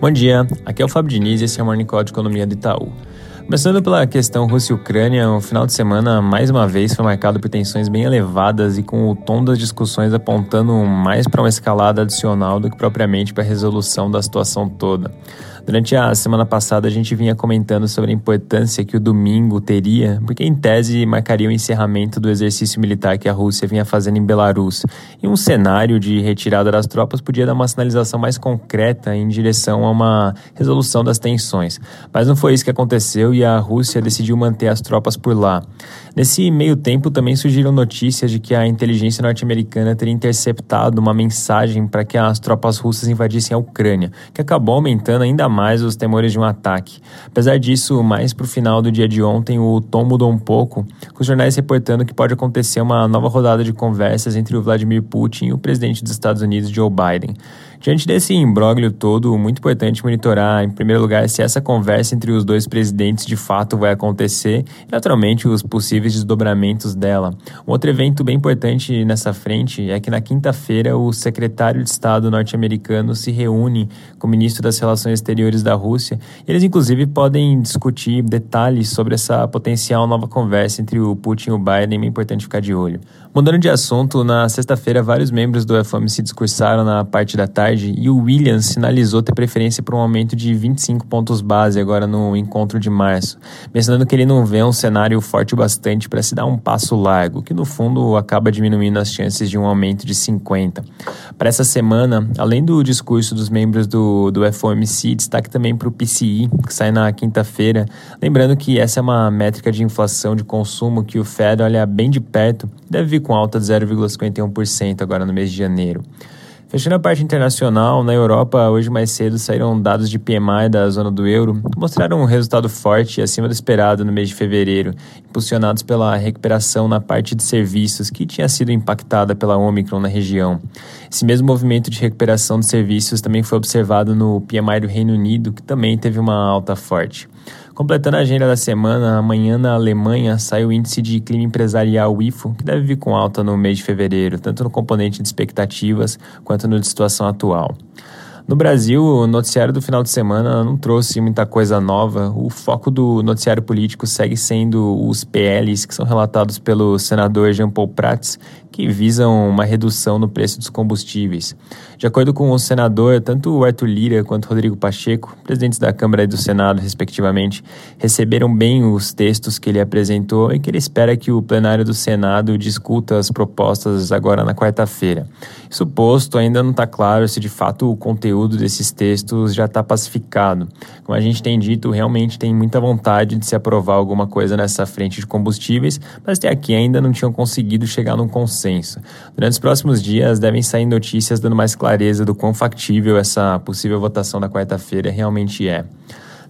Bom dia, aqui é o Fábio Diniz e esse é o Morning Call de Economia do Itaú. Começando pela questão Rússia e Ucrânia, o final de semana mais uma vez foi marcado por tensões bem elevadas e com o tom das discussões apontando mais para uma escalada adicional do que propriamente para a resolução da situação toda. Durante a semana passada, a gente vinha comentando sobre a importância que o domingo teria, porque em tese marcaria o encerramento do exercício militar que a Rússia vinha fazendo em Belarus. E um cenário de retirada das tropas podia dar uma sinalização mais concreta em direção a uma resolução das tensões. Mas não foi isso que aconteceu e a Rússia decidiu manter as tropas por lá. Nesse meio tempo, também surgiram notícias de que a inteligência norte-americana teria interceptado uma mensagem para que as tropas russas invadissem a Ucrânia, que acabou aumentando ainda mais os temores de um ataque. Apesar disso, mais para o final do dia de ontem, o tom mudou um pouco, com os jornais reportando que pode acontecer uma nova rodada de conversas entre o Vladimir Putin e o presidente dos Estados Unidos, Joe Biden. Diante desse imbróglio todo, muito importante monitorar, em primeiro lugar, se essa conversa entre os dois presidentes de fato vai acontecer e, naturalmente, os possíveis desdobramentos dela. Um outro evento bem importante nessa frente é que na quinta-feira o secretário de Estado norte-americano se reúne com o ministro das Relações Exteriores da Rússia e eles, inclusive, podem discutir detalhes sobre essa potencial nova conversa entre o Putin e o Biden, é importante ficar de olho. Mudando de assunto, na sexta-feira, vários membros do FOMC discursaram na parte da tarde tarde e o Williams sinalizou ter preferência por um aumento de 25 pontos base agora no encontro de março, mencionando que ele não vê um cenário forte bastante para se dar um passo largo, que no fundo acaba diminuindo as chances de um aumento de 50. Para essa semana, além do discurso dos membros do, do FOMC, destaque também para o PCI, que sai na quinta-feira, lembrando que essa é uma métrica de inflação de consumo que o Fed olha bem de perto, deve vir com alta de 0,51% agora no mês de janeiro. Fechando a parte internacional, na Europa, hoje mais cedo saíram dados de PMI da zona do euro, que mostraram um resultado forte e acima do esperado no mês de fevereiro, impulsionados pela recuperação na parte de serviços que tinha sido impactada pela Omicron na região. Esse mesmo movimento de recuperação de serviços também foi observado no PMI do Reino Unido, que também teve uma alta forte. Completando a agenda da semana, amanhã na Alemanha sai o índice de clima empresarial IFO, que deve vir com alta no mês de fevereiro, tanto no componente de expectativas quanto no de situação atual. No Brasil, o noticiário do final de semana não trouxe muita coisa nova. O foco do noticiário político segue sendo os PLs, que são relatados pelo senador Jean Paul Prats, que visam uma redução no preço dos combustíveis. De acordo com o senador, tanto o Arthur Lira quanto o Rodrigo Pacheco, presidentes da Câmara e do Senado, respectivamente, receberam bem os textos que ele apresentou e que ele espera que o plenário do Senado discuta as propostas agora na quarta-feira. Isso posto, ainda não está claro se de fato o conteúdo desses textos já está pacificado. Como a gente tem dito, realmente tem muita vontade de se aprovar alguma coisa nessa frente de combustíveis, mas até aqui ainda não tinham conseguido chegar num consenso. Durante os próximos dias devem sair notícias dando mais clareza do quão factível essa possível votação da quarta-feira realmente é.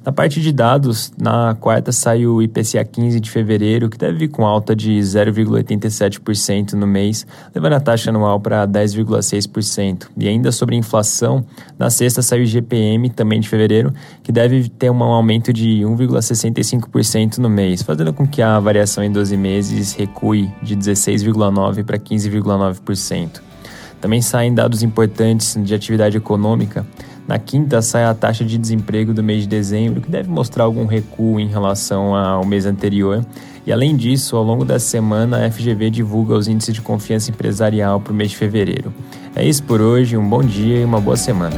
Na parte de dados, na quarta saiu o IPCA 15 de fevereiro, que deve vir com alta de 0,87% no mês, levando a taxa anual para 10,6%. E ainda sobre inflação, na sexta saiu o IGPM, também de fevereiro, que deve ter um aumento de 1,65% no mês, fazendo com que a variação em 12 meses recue de 16,9% para 15,9%. Também saem dados importantes de atividade econômica. Na quinta sai a taxa de desemprego do mês de dezembro, que deve mostrar algum recuo em relação ao mês anterior. E além disso, ao longo da semana, a FGV divulga os índices de confiança empresarial para o mês de fevereiro. É isso por hoje, um bom dia e uma boa semana.